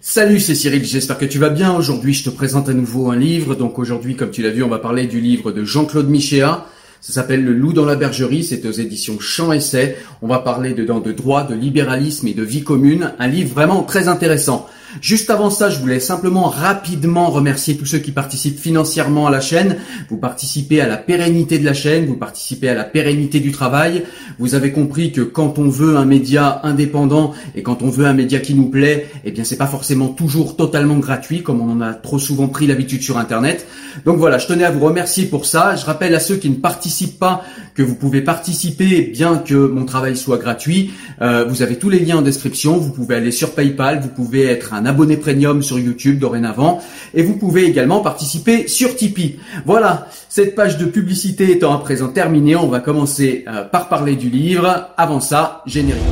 Salut, c'est Cyril, j'espère que tu vas bien. Aujourd'hui, je te présente à nouveau un livre. Donc aujourd'hui, comme tu l'as vu, on va parler du livre de Jean-Claude Michéa. Ça s'appelle Le loup dans la bergerie, c'est aux éditions Champ Essai. On va parler dedans de droit, de libéralisme et de vie commune. Un livre vraiment très intéressant. Juste avant ça, je voulais simplement rapidement remercier tous ceux qui participent financièrement à la chaîne. Vous participez à la pérennité de la chaîne, vous participez à la pérennité du travail. Vous avez compris que quand on veut un média indépendant et quand on veut un média qui nous plaît, eh bien c'est pas forcément toujours totalement gratuit comme on en a trop souvent pris l'habitude sur internet. Donc voilà, je tenais à vous remercier pour ça. Je rappelle à ceux qui ne participent pas que vous pouvez participer bien que mon travail soit gratuit. Euh, vous avez tous les liens en description. Vous pouvez aller sur PayPal, vous pouvez être un abonné premium sur YouTube dorénavant et vous pouvez également participer sur Tipeee. Voilà, cette page de publicité étant à présent terminée, on va commencer euh, par parler du livre. Avant ça, générique.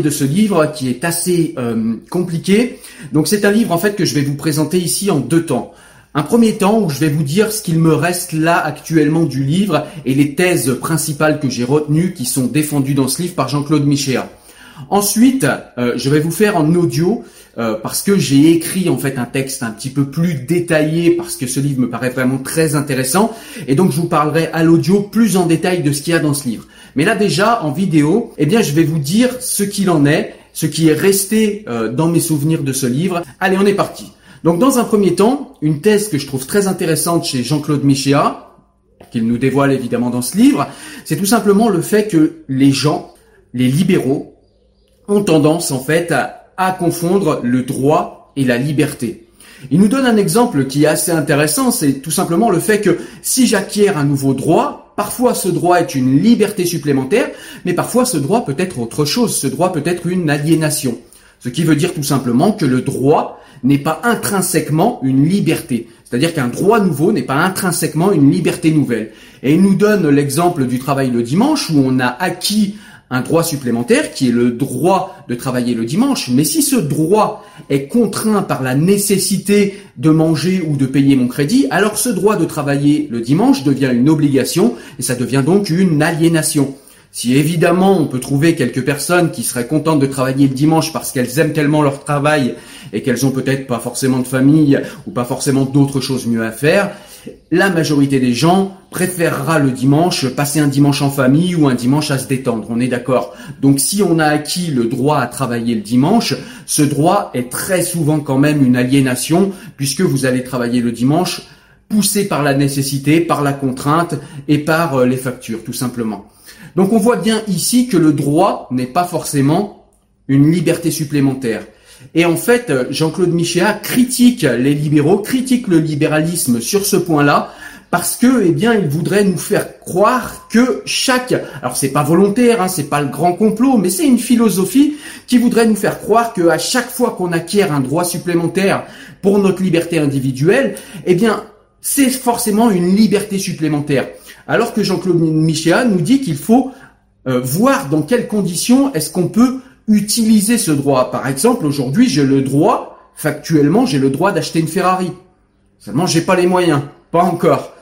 De ce livre qui est assez euh, compliqué. Donc, c'est un livre en fait que je vais vous présenter ici en deux temps. Un premier temps où je vais vous dire ce qu'il me reste là actuellement du livre et les thèses principales que j'ai retenues qui sont défendues dans ce livre par Jean-Claude Michéa. Ensuite, euh, je vais vous faire en audio euh, parce que j'ai écrit en fait un texte un petit peu plus détaillé parce que ce livre me paraît vraiment très intéressant et donc je vous parlerai à l'audio plus en détail de ce qu'il y a dans ce livre. Mais là déjà en vidéo, eh bien je vais vous dire ce qu'il en est, ce qui est resté euh, dans mes souvenirs de ce livre. Allez, on est parti. Donc dans un premier temps, une thèse que je trouve très intéressante chez Jean-Claude Michéa, qu'il nous dévoile évidemment dans ce livre, c'est tout simplement le fait que les gens, les libéraux, ont tendance en fait à, confondre le droit et la liberté. Il nous donne un exemple qui est assez intéressant, c'est tout simplement le fait que si j'acquiers un nouveau droit, parfois ce droit est une liberté supplémentaire, mais parfois ce droit peut être autre chose, ce droit peut être une aliénation. Ce qui veut dire tout simplement que le droit n'est pas intrinsèquement une liberté. C'est-à-dire qu'un droit nouveau n'est pas intrinsèquement une liberté nouvelle. Et il nous donne l'exemple du travail le dimanche où on a acquis un droit supplémentaire qui est le droit de travailler le dimanche. Mais si ce droit est contraint par la nécessité de manger ou de payer mon crédit, alors ce droit de travailler le dimanche devient une obligation et ça devient donc une aliénation. Si évidemment on peut trouver quelques personnes qui seraient contentes de travailler le dimanche parce qu'elles aiment tellement leur travail et qu'elles ont peut-être pas forcément de famille ou pas forcément d'autres choses mieux à faire, la majorité des gens préférera le dimanche passer un dimanche en famille ou un dimanche à se détendre, on est d'accord. Donc si on a acquis le droit à travailler le dimanche, ce droit est très souvent quand même une aliénation puisque vous allez travailler le dimanche poussé par la nécessité, par la contrainte et par euh, les factures tout simplement. Donc on voit bien ici que le droit n'est pas forcément une liberté supplémentaire. Et en fait, euh, Jean-Claude Michéa critique les libéraux, critique le libéralisme sur ce point-là, parce que, eh bien, il voudrait nous faire croire que chaque, alors c'est pas volontaire, hein, c'est pas le grand complot, mais c'est une philosophie qui voudrait nous faire croire que à chaque fois qu'on acquiert un droit supplémentaire pour notre liberté individuelle, eh bien, c'est forcément une liberté supplémentaire. Alors que Jean-Claude Michéa nous dit qu'il faut euh, voir dans quelles conditions est-ce qu'on peut utiliser ce droit. Par exemple, aujourd'hui, j'ai le droit, factuellement, j'ai le droit d'acheter une Ferrari. Seulement, j'ai pas les moyens. Pas encore.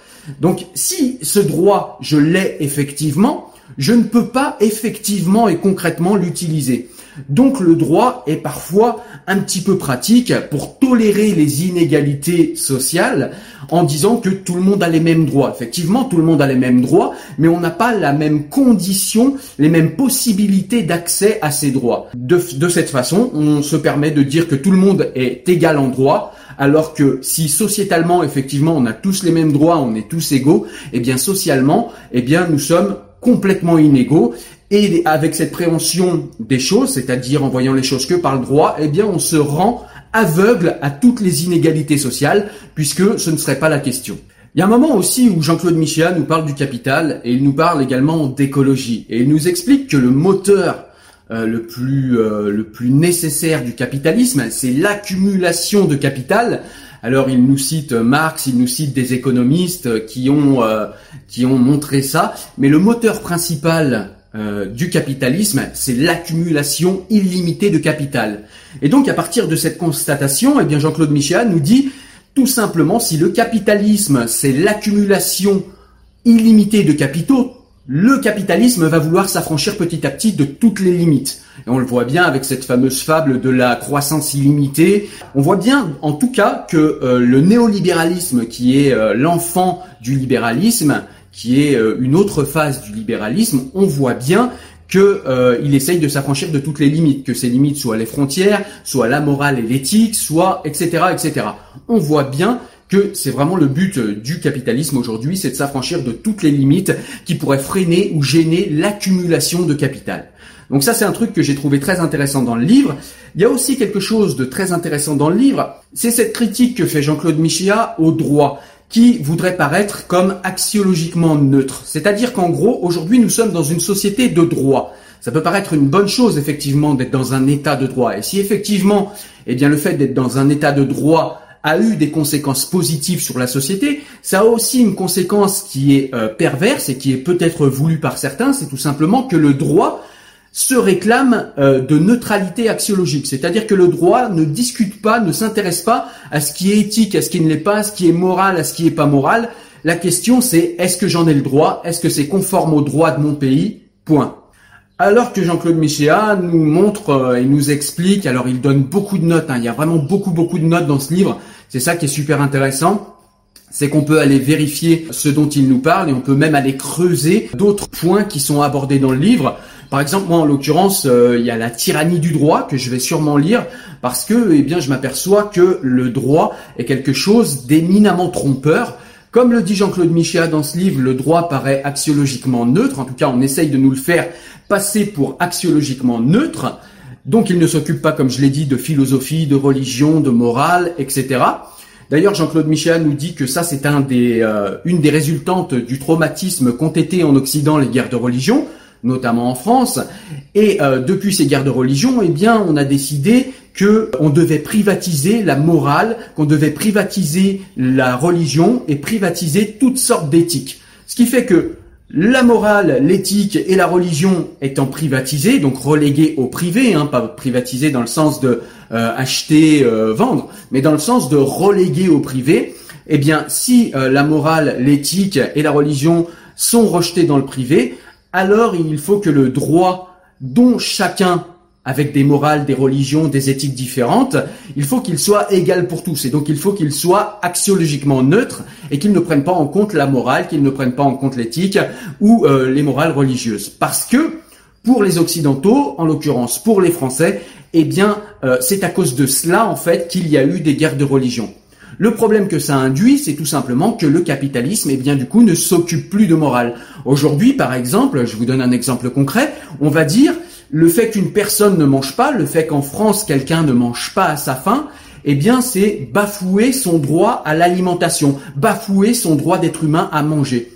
Donc, si ce droit, je l'ai effectivement, je ne peux pas effectivement et concrètement l'utiliser. Donc le droit est parfois un petit peu pratique pour tolérer les inégalités sociales en disant que tout le monde a les mêmes droits. Effectivement, tout le monde a les mêmes droits, mais on n'a pas la même condition, les mêmes possibilités d'accès à ces droits. De, cette façon, on se permet de dire que tout le monde est égal en droit, alors que si sociétalement, effectivement, on a tous les mêmes droits, on est tous égaux, eh bien socialement, eh bien nous sommes complètement inégaux et avec cette préhension des choses, c'est-à-dire en voyant les choses que par le droit, eh bien on se rend aveugle à toutes les inégalités sociales, puisque ce ne serait pas la question. Il y a un moment aussi où Jean-Claude Michéa nous parle du capital et il nous parle également d'écologie. Et il nous explique que le moteur euh, le, plus, euh, le plus nécessaire du capitalisme, c'est l'accumulation de capital. Alors il nous cite Marx, il nous cite des économistes qui ont, euh, qui ont montré ça, mais le moteur principal euh, du capitalisme, c'est l'accumulation illimitée de capital. Et donc à partir de cette constatation, eh bien Jean-Claude Michéa nous dit tout simplement si le capitalisme c'est l'accumulation illimitée de capitaux, le capitalisme va vouloir s'affranchir petit à petit de toutes les limites. Et on le voit bien avec cette fameuse fable de la croissance illimitée. On voit bien, en tout cas, que euh, le néolibéralisme, qui est euh, l'enfant du libéralisme, qui est euh, une autre phase du libéralisme, on voit bien que euh, essaye de s'affranchir de toutes les limites, que ces limites soient les frontières, soit la morale et l'éthique, soit etc. etc. On voit bien que c'est vraiment le but euh, du capitalisme aujourd'hui, c'est de s'affranchir de toutes les limites qui pourraient freiner ou gêner l'accumulation de capital. Donc ça c'est un truc que j'ai trouvé très intéressant dans le livre. Il y a aussi quelque chose de très intéressant dans le livre, c'est cette critique que fait Jean-Claude Michéa au droit qui voudrait paraître comme axiologiquement neutre. C'est-à-dire qu'en gros, aujourd'hui, nous sommes dans une société de droit. Ça peut paraître une bonne chose, effectivement, d'être dans un état de droit. Et si effectivement, eh bien, le fait d'être dans un état de droit a eu des conséquences positives sur la société, ça a aussi une conséquence qui est euh, perverse et qui est peut-être voulue par certains, c'est tout simplement que le droit se réclame euh, de neutralité axiologique, c'est-à-dire que le droit ne discute pas, ne s'intéresse pas à ce qui est éthique, à ce qui ne l'est pas, à ce qui est moral, à ce qui est pas moral. La question c'est est-ce que j'en ai le droit Est-ce que c'est conforme au droit de mon pays Point. Alors que Jean-Claude Michéa nous montre euh, et nous explique, alors il donne beaucoup de notes, hein, il y a vraiment beaucoup beaucoup de notes dans ce livre, c'est ça qui est super intéressant, c'est qu'on peut aller vérifier ce dont il nous parle et on peut même aller creuser d'autres points qui sont abordés dans le livre. Par exemple, moi en l'occurrence, euh, il y a la tyrannie du droit que je vais sûrement lire parce que, eh bien, je m'aperçois que le droit est quelque chose d'éminemment trompeur. Comme le dit Jean-Claude Michéa dans ce livre, le droit paraît axiologiquement neutre. En tout cas, on essaye de nous le faire passer pour axiologiquement neutre. Donc, il ne s'occupe pas, comme je l'ai dit, de philosophie, de religion, de morale, etc. D'ailleurs, Jean-Claude Michéa nous dit que ça, c'est un des, euh, une des résultantes du traumatisme qu'ont été en Occident les guerres de religion notamment en France. Et euh, depuis ces guerres de religion, eh bien, on a décidé que on devait privatiser la morale, qu'on devait privatiser la religion et privatiser toutes sortes d'éthiques. Ce qui fait que la morale, l'éthique et la religion étant privatisées, donc reléguées au privé, hein, pas privatisées dans le sens de euh, acheter, euh, vendre, mais dans le sens de reléguer au privé, eh bien, si euh, la morale, l'éthique et la religion sont rejetées dans le privé, alors il faut que le droit dont chacun avec des morales, des religions, des éthiques différentes, il faut qu'il soit égal pour tous. Et donc il faut qu'il soit axiologiquement neutre et qu'il ne prenne pas en compte la morale, qu'il ne prenne pas en compte l'éthique ou euh, les morales religieuses. Parce que pour les Occidentaux, en l'occurrence pour les Français, eh bien euh, c'est à cause de cela en fait qu'il y a eu des guerres de religion. Le problème que ça induit, c'est tout simplement que le capitalisme, eh bien, du coup, ne s'occupe plus de morale. Aujourd'hui, par exemple, je vous donne un exemple concret, on va dire, le fait qu'une personne ne mange pas, le fait qu'en France quelqu'un ne mange pas à sa faim, eh bien c'est bafouer son droit à l'alimentation, bafouer son droit d'être humain à manger.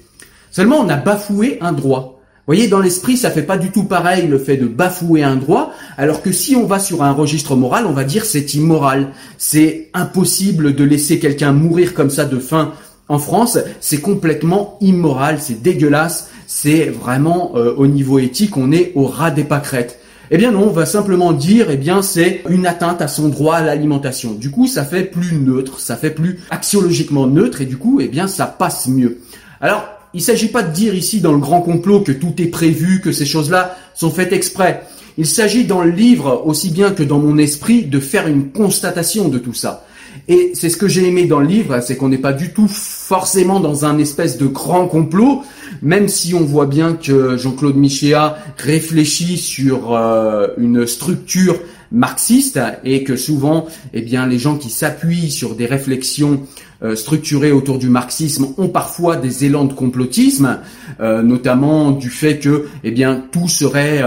Seulement on a bafoué un droit. Voyez, dans l'esprit, ça fait pas du tout pareil le fait de bafouer un droit, alors que si on va sur un registre moral, on va dire c'est immoral. C'est impossible de laisser quelqu'un mourir comme ça de faim en France, c'est complètement immoral, c'est dégueulasse, c'est vraiment euh, au niveau éthique, on est au ras des pâquerettes. Eh bien non, on va simplement dire, eh bien c'est une atteinte à son droit à l'alimentation. Du coup, ça fait plus neutre, ça fait plus axiologiquement neutre et du coup, eh bien ça passe mieux. Alors, il ne s'agit pas de dire ici dans le grand complot que tout est prévu, que ces choses-là sont faites exprès. Il s'agit dans le livre, aussi bien que dans mon esprit, de faire une constatation de tout ça. Et c'est ce que j'ai aimé dans le livre, c'est qu'on n'est pas du tout forcément dans un espèce de grand complot, même si on voit bien que Jean-Claude Michéa réfléchit sur euh, une structure marxiste et que souvent, eh bien, les gens qui s'appuient sur des réflexions euh, structurées autour du marxisme ont parfois des élans de complotisme, euh, notamment du fait que, eh bien, tout serait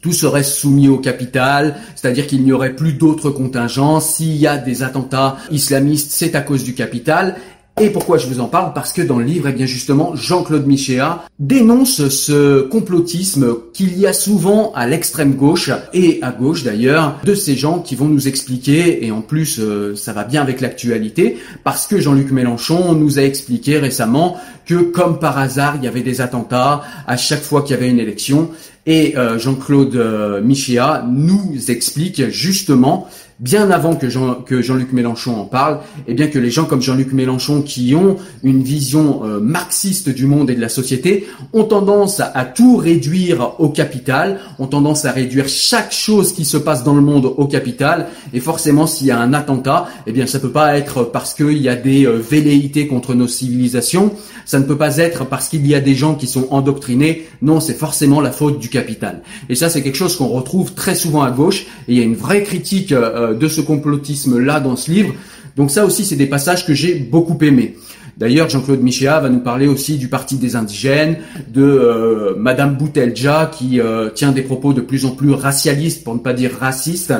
tout serait soumis au capital, c'est-à-dire qu'il n'y aurait plus d'autres contingents. S'il y a des attentats islamistes, c'est à cause du capital. Et pourquoi je vous en parle? Parce que dans le livre, eh bien justement, Jean-Claude Michéa dénonce ce complotisme qu'il y a souvent à l'extrême gauche et à gauche d'ailleurs, de ces gens qui vont nous expliquer, et en plus euh, ça va bien avec l'actualité, parce que Jean-Luc Mélenchon nous a expliqué récemment que comme par hasard, il y avait des attentats à chaque fois qu'il y avait une élection, et euh, Jean-Claude euh, Michéa nous explique justement bien avant que, Jean, que Jean-Luc Mélenchon en parle, et eh bien que les gens comme Jean-Luc Mélenchon qui ont une vision euh, marxiste du monde et de la société ont tendance à, tout réduire au capital, ont tendance à réduire chaque chose qui se passe dans le monde au capital, et forcément s'il y a un attentat, eh bien ça peut pas être parce qu'il y a des euh, velléités contre nos civilisations, ça ne peut pas être parce qu'il y a des gens qui sont endoctrinés, non c'est forcément la faute du capital. Et ça c'est quelque chose qu'on retrouve très souvent à gauche, et il y a une vraie critique euh, euh, de ce complotisme-là dans ce livre. Donc ça aussi, c'est des passages que j'ai beaucoup aimés. D'ailleurs, Jean-Claude Michéa va nous parler aussi du Parti des indigènes, de euh, Madame Boutelja qui euh, tient des propos de plus en plus racialistes, pour ne pas dire racistes.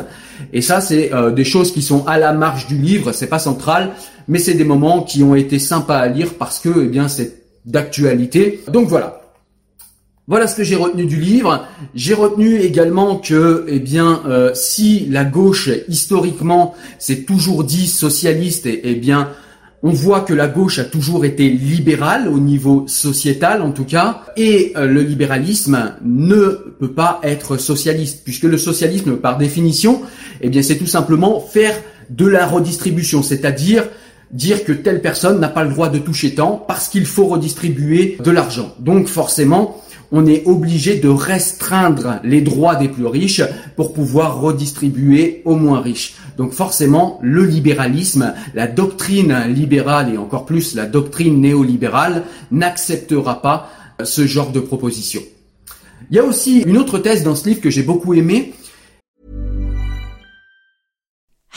Et ça, c'est des choses qui sont à la marge du livre. C'est pas central, mais c'est des moments qui ont été sympas à lire parce que, eh bien, c'est d'actualité. Donc voilà. Voilà ce que j'ai retenu du livre. J'ai retenu également que, eh bien, euh, si la gauche historiquement s'est toujours dit socialiste, eh, eh, bien, on voit que la gauche a toujours été libérale au niveau sociétal en tout cas, et euh, le libéralisme ne peut pas être socialiste, puisque le socialisme, par définition, eh bien, c'est tout simplement faire de la redistribution, c'est-à-dire dire que telle personne n'a pas le droit de toucher tant parce qu'il faut redistribuer de l'argent. Donc forcément, on est obligé de restreindre les droits des plus riches pour pouvoir redistribuer aux moins riches. Donc forcément, le libéralisme, la doctrine libérale et encore plus la doctrine néolibérale n'acceptera pas ce genre de proposition. Il y a aussi une autre thèse dans ce livre que j'ai beaucoup aimé.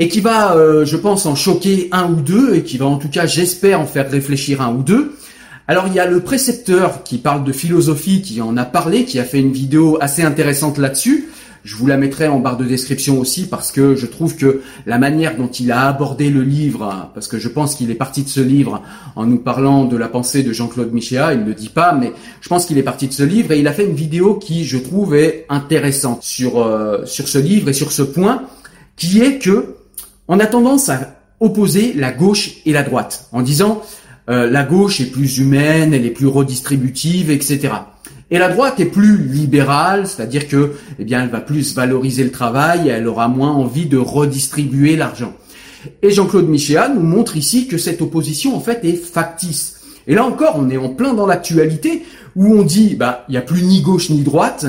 Et qui va, euh, je pense, en choquer un ou deux, et qui va en tout cas, j'espère, en faire réfléchir un ou deux. Alors il y a le précepteur qui parle de philosophie, qui en a parlé, qui a fait une vidéo assez intéressante là-dessus. Je vous la mettrai en barre de description aussi parce que je trouve que la manière dont il a abordé le livre, parce que je pense qu'il est parti de ce livre en nous parlant de la pensée de Jean-Claude Michéa, il ne le dit pas, mais je pense qu'il est parti de ce livre et il a fait une vidéo qui, je trouve, est intéressante sur euh, sur ce livre et sur ce point, qui est que on a tendance à opposer la gauche et la droite en disant euh, la gauche est plus humaine, elle est plus redistributive, etc. Et la droite est plus libérale, c'est-à-dire que, eh bien, elle va plus valoriser le travail, elle aura moins envie de redistribuer l'argent. Et Jean-Claude Michéa nous montre ici que cette opposition, en fait, est factice. Et là encore, on est en plein dans l'actualité où on dit, bah, il n'y a plus ni gauche ni droite.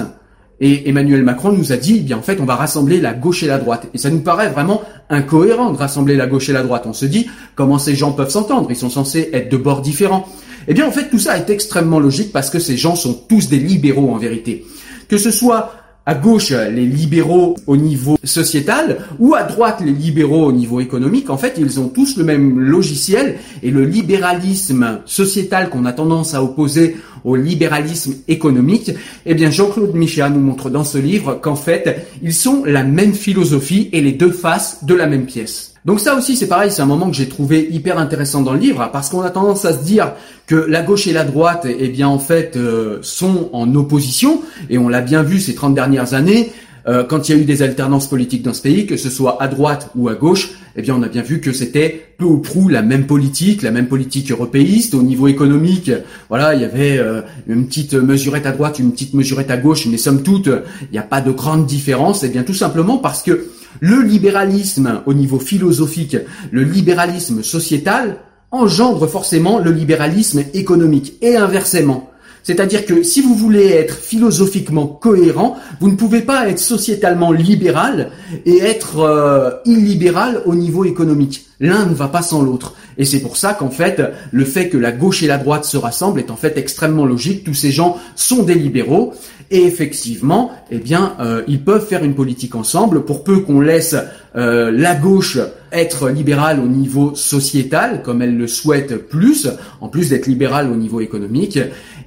Et Emmanuel Macron nous a dit, eh bien, en fait, on va rassembler la gauche et la droite. Et ça nous paraît vraiment incohérent de rassembler la gauche et la droite. On se dit, comment ces gens peuvent s'entendre? Ils sont censés être de bords différents. Eh bien, en fait, tout ça est extrêmement logique parce que ces gens sont tous des libéraux en vérité. Que ce soit à gauche les libéraux au niveau sociétal ou à droite les libéraux au niveau économique, en fait, ils ont tous le même logiciel et le libéralisme sociétal qu'on a tendance à opposer au libéralisme économique, eh bien Jean-Claude Michéa nous montre dans ce livre qu'en fait, ils sont la même philosophie et les deux faces de la même pièce. Donc ça aussi c'est pareil, c'est un moment que j'ai trouvé hyper intéressant dans le livre parce qu'on a tendance à se dire que la gauche et la droite eh bien en fait euh, sont en opposition et on l'a bien vu ces 30 dernières années euh, quand il y a eu des alternances politiques dans ce pays, que ce soit à droite ou à gauche, eh bien on a bien vu que c'était peu ou prou la même politique, la même politique européiste. Au niveau économique, voilà, il y avait euh, une petite mesurette à droite, une petite mesurette à gauche, mais somme toute, il n'y a pas de grande différence. Eh bien tout simplement parce que le libéralisme au niveau philosophique, le libéralisme sociétal, engendre forcément le libéralisme économique et inversement. C'est-à-dire que si vous voulez être philosophiquement cohérent, vous ne pouvez pas être sociétalement libéral et être euh, illibéral au niveau économique. L'un ne va pas sans l'autre. Et c'est pour ça qu'en fait, le fait que la gauche et la droite se rassemblent est en fait extrêmement logique. Tous ces gens sont des libéraux. Et effectivement, eh bien, euh, ils peuvent faire une politique ensemble pour peu qu'on laisse euh, la gauche être libérale au niveau sociétal, comme elle le souhaite plus, en plus d'être libérale au niveau économique.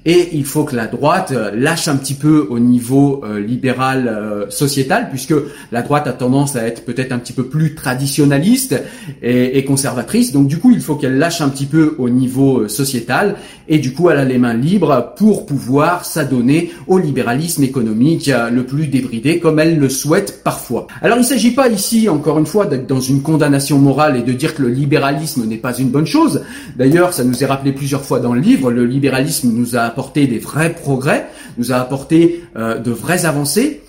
Et il faut que la droite euh, lâche un petit peu au niveau euh, libéral euh, sociétal, puisque la droite a tendance à être peut-être un petit peu plus traditionnaliste et, et, conservatrice. Donc du coup, il faut qu'elle lâche un petit peu au niveau sociétal, et du coup, elle a les mains libres pour pouvoir s'adonner au libéralisme économique le plus débridé, comme elle le souhaite parfois. Alors il ne s'agit pas ici, encore une fois, d'être dans une condamnation morale et de dire que le libéralisme n'est pas une bonne chose. D'ailleurs, ça nous est rappelé plusieurs fois dans le livre, le libéralisme nous a apporté des vrais progrès, nous a apporté euh, de vraies avancées,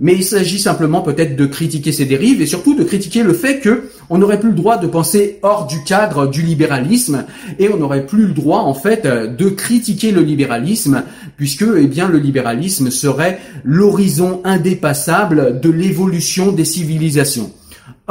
mais il s'agit simplement peut-être de critiquer ces dérives et surtout de critiquer le fait que on n'aurait plus le droit de penser hors du cadre du libéralisme et on n'aurait plus le droit en fait de critiquer le libéralisme puisque eh bien le libéralisme serait l'horizon indépassable de l'évolution des civilisations.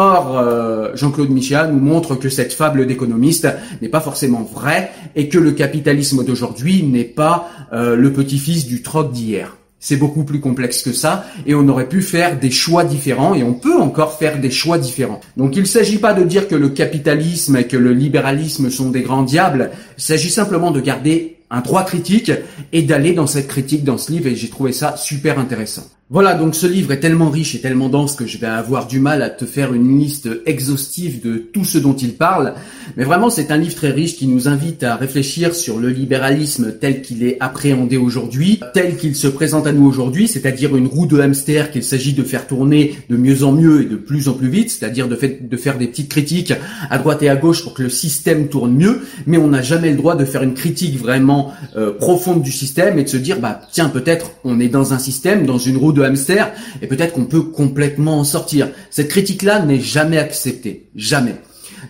Or, euh, Jean-Claude Michel nous montre que cette fable d'économiste n'est pas forcément vraie et que le capitalisme d'aujourd'hui n'est pas euh, le petit-fils du troc d'hier. C'est beaucoup plus complexe que ça et on aurait pu faire des choix différents et on peut encore faire des choix différents. Donc il ne s'agit pas de dire que le capitalisme et que le libéralisme sont des grands diables, il s'agit simplement de garder un droit critique et d'aller dans cette critique dans ce livre et j'ai trouvé ça super intéressant. Voilà, donc ce livre est tellement riche et tellement dense que je vais avoir du mal à te faire une liste exhaustive de tout ce dont il parle. Mais vraiment, c'est un livre très riche qui nous invite à réfléchir sur le libéralisme tel qu'il est appréhendé aujourd'hui, tel qu'il se présente à nous aujourd'hui, c'est-à-dire une roue de hamster qu'il s'agit de faire tourner de mieux en mieux et de plus en plus vite, c'est-à-dire de, faire des petites critiques à droite et à gauche pour que le système tourne mieux, mais on n'a jamais le droit de faire une critique vraiment euh, profonde du système et de se dire, bah tiens, peut-être on est dans un système, dans une roue de hamster, et peut-être qu'on peut complètement en sortir. Cette critique-là n'est jamais acceptée. Jamais.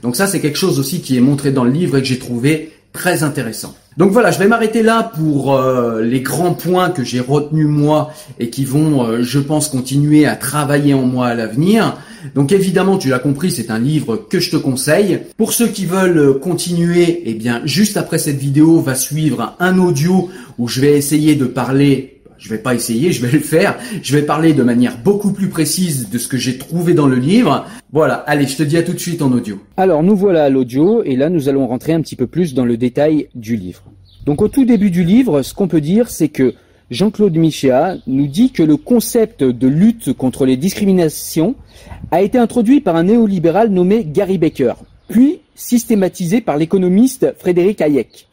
Donc ça, c'est quelque chose aussi qui est montré dans le livre et que j'ai trouvé très intéressant. Donc voilà, je vais m'arrêter là pour euh, les grands points que j'ai retenus moi et qui vont, euh, je pense, continuer à travailler en moi à l'avenir. Donc évidemment, tu l'as compris, c'est un livre que je te conseille. Pour ceux qui veulent continuer, eh bien, juste après cette vidéo va suivre un audio où je vais essayer de parler je vais pas essayer, je vais le faire. Je vais parler de manière beaucoup plus précise de ce que j'ai trouvé dans le livre. Voilà, allez, je te dis à tout de suite en audio. Alors nous voilà à l'audio et là nous allons rentrer un petit peu plus dans le détail du livre. Donc au tout début du livre, ce qu'on peut dire, c'est que Jean-Claude Michéa nous dit que le concept de lutte contre les discriminations a été introduit par un néolibéral nommé Gary Becker, puis systématisé par l'économiste Frédéric Hayek.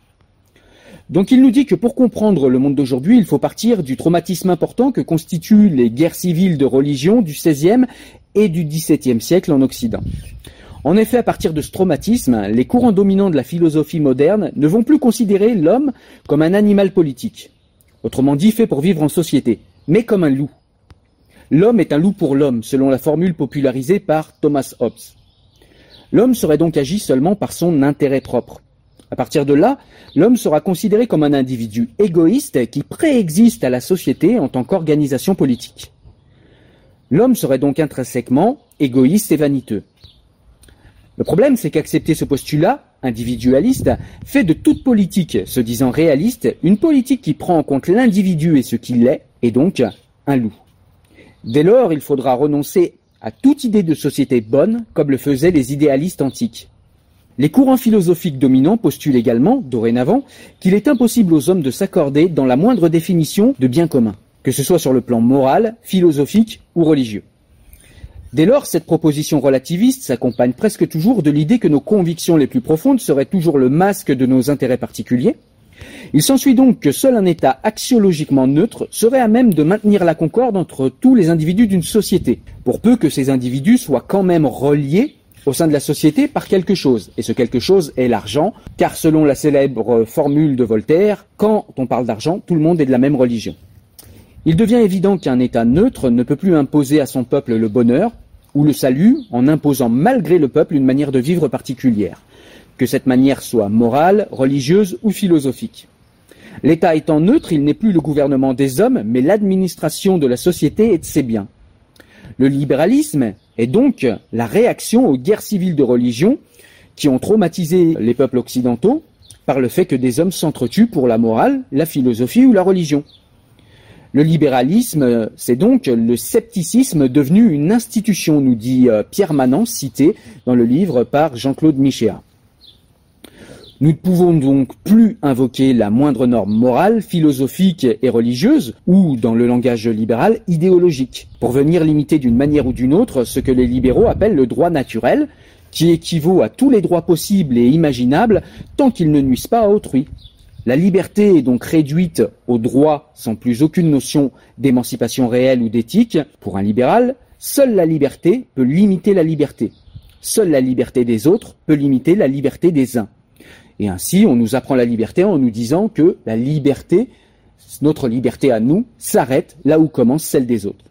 Donc il nous dit que pour comprendre le monde d'aujourd'hui, il faut partir du traumatisme important que constituent les guerres civiles de religion du XVIe et du XVIIe siècle en Occident. En effet, à partir de ce traumatisme, les courants dominants de la philosophie moderne ne vont plus considérer l'homme comme un animal politique, autrement dit fait pour vivre en société, mais comme un loup. L'homme est un loup pour l'homme, selon la formule popularisée par Thomas Hobbes. L'homme serait donc agi seulement par son intérêt propre. À partir de là, l'homme sera considéré comme un individu égoïste qui préexiste à la société en tant qu'organisation politique. L'homme serait donc intrinsèquement égoïste et vaniteux. Le problème, c'est qu'accepter ce postulat, individualiste, fait de toute politique, se disant réaliste, une politique qui prend en compte l'individu et ce qu'il est, et donc un loup. Dès lors, il faudra renoncer à toute idée de société bonne, comme le faisaient les idéalistes antiques. Les courants philosophiques dominants postulent également, dorénavant, qu'il est impossible aux hommes de s'accorder dans la moindre définition de bien commun, que ce soit sur le plan moral, philosophique ou religieux. Dès lors, cette proposition relativiste s'accompagne presque toujours de l'idée que nos convictions les plus profondes seraient toujours le masque de nos intérêts particuliers. Il s'ensuit donc que seul un État axiologiquement neutre serait à même de maintenir la concorde entre tous les individus d'une société, pour peu que ces individus soient quand même reliés au sein de la société par quelque chose. Et ce quelque chose est l'argent, car selon la célèbre formule de Voltaire, quand on parle d'argent, tout le monde est de la même religion. Il devient évident qu'un État neutre ne peut plus imposer à son peuple le bonheur ou le salut en imposant malgré le peuple une manière de vivre particulière, que cette manière soit morale, religieuse ou philosophique. L'État étant neutre, il n'est plus le gouvernement des hommes, mais l'administration de la société et de ses biens. Le libéralisme est donc la réaction aux guerres civiles de religion qui ont traumatisé les peuples occidentaux par le fait que des hommes s'entretuent pour la morale, la philosophie ou la religion. Le libéralisme, c'est donc le scepticisme devenu une institution, nous dit euh, Pierre Manant, cité dans le livre par Jean-Claude Michéa. Nous ne pouvons donc plus invoquer la moindre norme morale, philosophique et religieuse, ou, dans le langage libéral, idéologique, pour venir limiter d'une manière ou d'une autre ce que les libéraux appellent le droit naturel, qui équivaut à tous les droits possibles et imaginables tant qu'ils ne nuisent pas à autrui. La liberté est donc réduite au droit sans plus aucune notion d'émancipation réelle ou d'éthique. Pour un libéral, seule la liberté peut limiter la liberté. Seule la liberté des autres peut limiter la liberté des uns. Et ainsi, on nous apprend la liberté en nous disant que la liberté, notre liberté à nous, s'arrête là où commence celle des autres.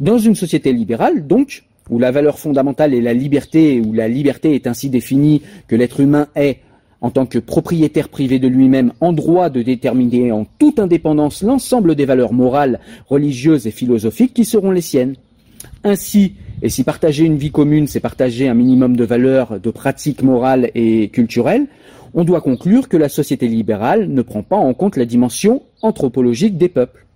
Dans une société libérale, donc, où la valeur fondamentale est la liberté, où la liberté est ainsi définie que l'être humain est, en tant que propriétaire privé de lui-même, en droit de déterminer en toute indépendance l'ensemble des valeurs morales, religieuses et philosophiques qui seront les siennes. Ainsi, et si partager une vie commune, c'est partager un minimum de valeurs, de pratiques morales et culturelles, on doit conclure que la société libérale ne prend pas en compte la dimension anthropologique des peuples.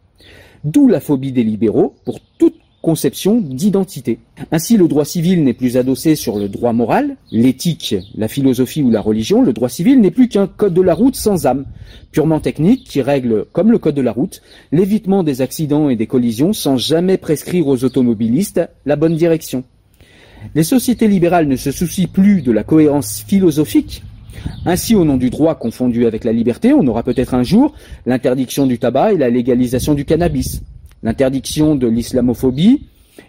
D'où la phobie des libéraux pour toute conception d'identité. Ainsi, le droit civil n'est plus adossé sur le droit moral, l'éthique, la philosophie ou la religion. Le droit civil n'est plus qu'un code de la route sans âme, purement technique qui règle, comme le code de la route, l'évitement des accidents et des collisions sans jamais prescrire aux automobilistes la bonne direction. Les sociétés libérales ne se soucient plus de la cohérence philosophique. Ainsi, au nom du droit confondu avec la liberté, on aura peut-être un jour l'interdiction du tabac et la légalisation du cannabis l'interdiction de l'islamophobie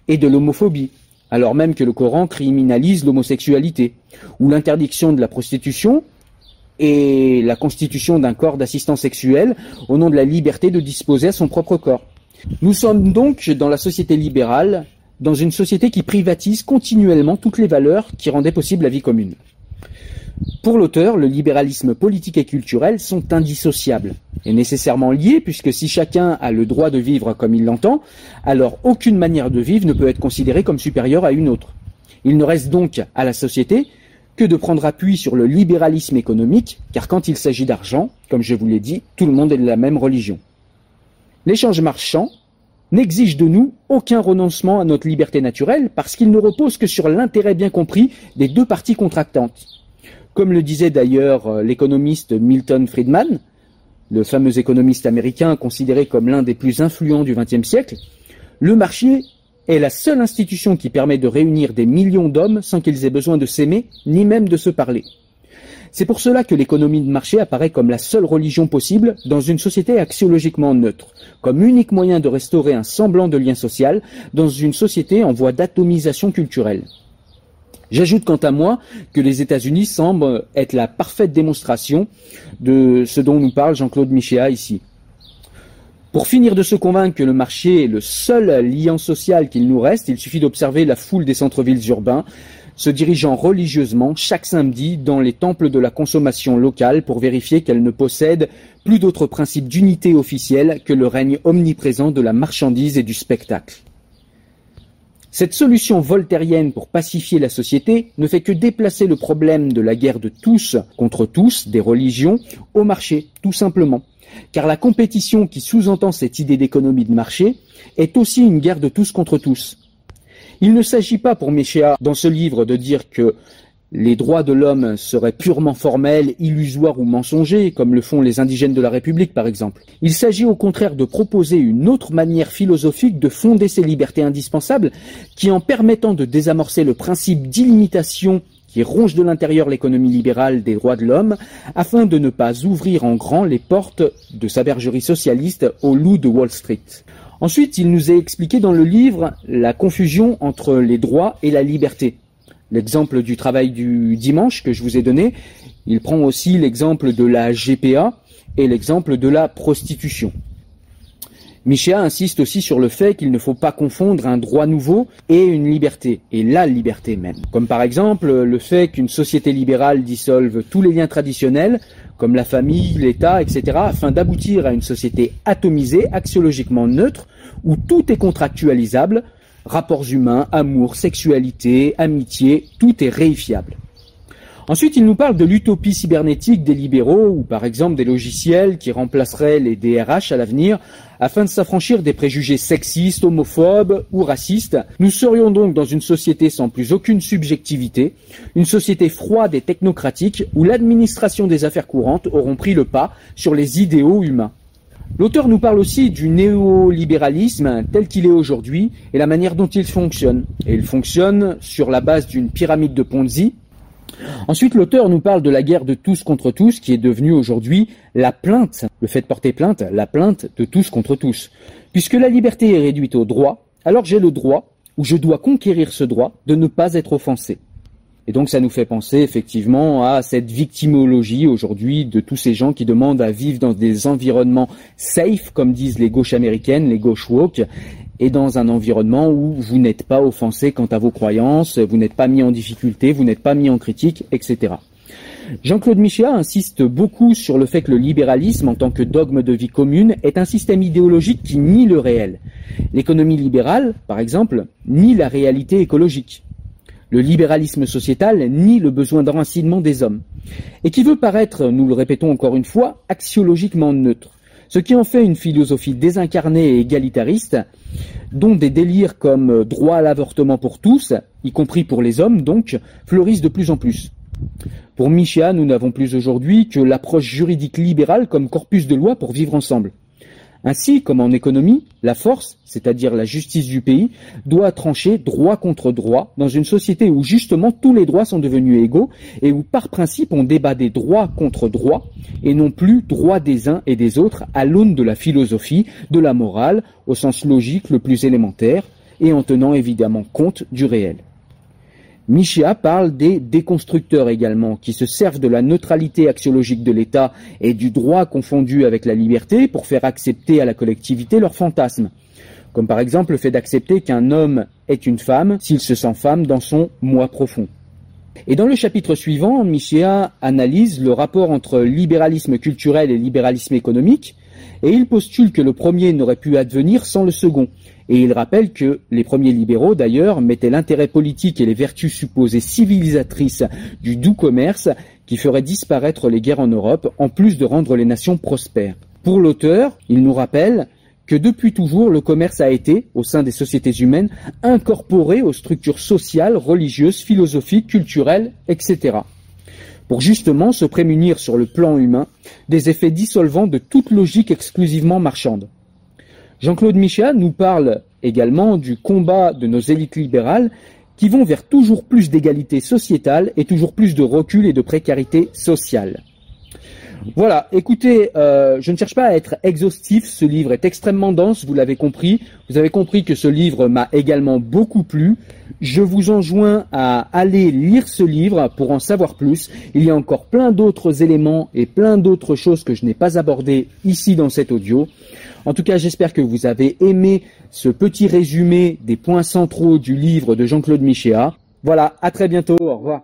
et de l'homophobie, alors même que le Coran criminalise l'homosexualité, ou l'interdiction de la prostitution et la constitution d'un corps d'assistance sexuel au nom de la liberté de disposer à son propre corps. Nous sommes donc dans la société libérale, dans une société qui privatise continuellement toutes les valeurs qui rendaient possible la vie commune. Pour l'auteur, le libéralisme politique et culturel sont indissociables et nécessairement liés puisque si chacun a le droit de vivre comme il l'entend, alors aucune manière de vivre ne peut être considérée comme supérieure à une autre. Il ne reste donc à la société que de prendre appui sur le libéralisme économique, car quand il s'agit d'argent, comme je vous l'ai dit, tout le monde est de la même religion. L'échange marchand n'exige de nous aucun renoncement à notre liberté naturelle parce qu'il ne repose que sur l'intérêt bien compris des deux parties contractantes. Comme le disait d'ailleurs euh, l'économiste Milton Friedman, le fameux économiste américain considéré comme l'un des plus influents du XXe siècle, le marché est la seule institution qui permet de réunir des millions d'hommes sans qu'ils aient besoin de s'aimer, ni même de se parler. C'est pour cela que l'économie de marché apparaît comme la seule religion possible dans une société axiologiquement neutre, comme unique moyen de restaurer un semblant de lien social dans une société en voie d'atomisation culturelle. J'ajoute quant à moi que les États-Unis semblent être la parfaite démonstration de ce dont nous parle Jean-Claude Michéa ici. Pour finir de se convaincre que le marché est le seul lien social qu'il nous reste, il suffit d'observer la foule des centres-villes urbains se dirigeant religieusement chaque samedi dans les temples de la consommation locale pour vérifier qu'elle ne possède plus d'autres principes d'unité officielle que le règne omniprésent de la marchandise et du spectacle. Cette solution voltairienne pour pacifier la société ne fait que déplacer le problème de la guerre de tous contre tous, des religions, au marché, tout simplement. Car la compétition qui sous-entend cette idée d'économie de marché est aussi une guerre de tous contre tous. Il ne s'agit pas pour Méchéa dans ce livre de dire que les droits de l'homme seraient purement formels, illusoires ou mensongers, comme le font les indigènes de la République par exemple. Il s'agit au contraire de proposer une autre manière philosophique de fonder ces libertés indispensables, qui en permettant de désamorcer le principe d'illimitation qui ronge de l'intérieur l'économie libérale des droits de l'homme, afin de ne pas ouvrir en grand les portes de sa bergerie socialiste au loup de Wall Street. Ensuite, il nous est expliqué dans le livre la confusion entre les droits et la liberté. L'exemple du travail du dimanche que je vous ai donné, il prend aussi l'exemple de la GPA et l'exemple de la prostitution. Michéa insiste aussi sur le fait qu'il ne faut pas confondre un droit nouveau et une liberté, et la liberté même. Comme par exemple le fait qu'une société libérale dissolve tous les liens traditionnels, comme la famille, l'État, etc., afin d'aboutir à une société atomisée, axiologiquement neutre, où tout est contractualisable, rapports humains, amour, sexualité, amitié, tout est réifiable. Ensuite, il nous parle de l'utopie cybernétique des libéraux, ou par exemple des logiciels qui remplaceraient les DRH à l'avenir, afin de s'affranchir des préjugés sexistes, homophobes ou racistes. Nous serions donc dans une société sans plus aucune subjectivité, une société froide et technocratique, où l'administration des affaires courantes auront pris le pas sur les idéaux humains. L'auteur nous parle aussi du néolibéralisme tel qu'il est aujourd'hui et la manière dont il fonctionne. Et il fonctionne sur la base d'une pyramide de Ponzi. Ensuite, l'auteur nous parle de la guerre de tous contre tous qui est devenue aujourd'hui la plainte, le fait de porter plainte, la plainte de tous contre tous. Puisque la liberté est réduite au droit, alors j'ai le droit, ou je dois conquérir ce droit, de ne pas être offensé. Et donc ça nous fait penser effectivement à cette victimologie aujourd'hui de tous ces gens qui demandent à vivre dans des environnements safe, comme disent les gauches américaines, les gauches woke, et dans un environnement où vous n'êtes pas offensé quant à vos croyances, vous n'êtes pas mis en difficulté, vous n'êtes pas mis en critique, etc. Jean-Claude Michéa insiste beaucoup sur le fait que le libéralisme, en tant que dogme de vie commune, est un système idéologique qui nie le réel. L'économie libérale, par exemple, nie la réalité écologique. Le libéralisme sociétal nie le besoin d'enracinement des hommes, et qui veut paraître, nous le répétons encore une fois, axiologiquement neutre. ce qui en fait une philosophie désincarnée et égalitariste, dont des délires comme droit à l'avortement pour tous, y compris pour les hommes donc, fleurissent de plus en plus. Pour Michéa, nous n'avons plus aujourd'hui que l'approche juridique libérale comme corpus de loi pour vivre ensemble. Ainsi, comme en économie, la force, c'est-à-dire la justice du pays, doit trancher droit contre droit dans une société où justement tous les droits sont devenus égaux et où par principe on débat des droits contre droits et non plus droits des uns et des autres à l'aune de la philosophie, de la morale, au sens logique le plus élémentaire et en tenant évidemment compte du réel. Michéa parle des déconstructeurs également, qui se servent de la neutralité axiologique de l'État et du droit confondu avec la liberté pour faire accepter à la collectivité leurs fantasmes. Comme par exemple le fait d'accepter qu'un homme est une femme s'il se sent femme dans son moi profond. Et dans le chapitre suivant, Michéa analyse le rapport entre libéralisme culturel et libéralisme économique, et il postule que le premier n'aurait pu advenir sans le second, et il rappelle que les premiers libéraux, d'ailleurs, mettaient l'intérêt politique et les vertus supposées civilisatrices du doux commerce qui ferait disparaître les guerres en Europe, en plus de rendre les nations prospères. Pour l'auteur, il nous rappelle que depuis toujours, le commerce a été, au sein des sociétés humaines, incorporé aux structures sociales, religieuses, philosophiques, culturelles, etc. Pour justement se prémunir sur le plan humain des effets dissolvants de toute logique exclusivement marchande. Jean-Claude Michéa nous parle également du combat de nos élites libérales qui vont vers toujours plus d'égalité sociétale et toujours plus de recul et de précarité sociale. Voilà, écoutez, euh, je ne cherche pas à être exhaustif, ce livre est extrêmement dense, vous l'avez compris. Vous avez compris que ce livre m'a également beaucoup plu. Je vous enjoins à aller lire ce livre pour en savoir plus. Il y a encore plein d'autres éléments et plein d'autres choses que je n'ai pas abordées ici dans cet audio. En tout cas, j'espère que vous avez aimé ce petit résumé des points centraux du livre de Jean-Claude Michéa. Voilà, à très bientôt, au revoir.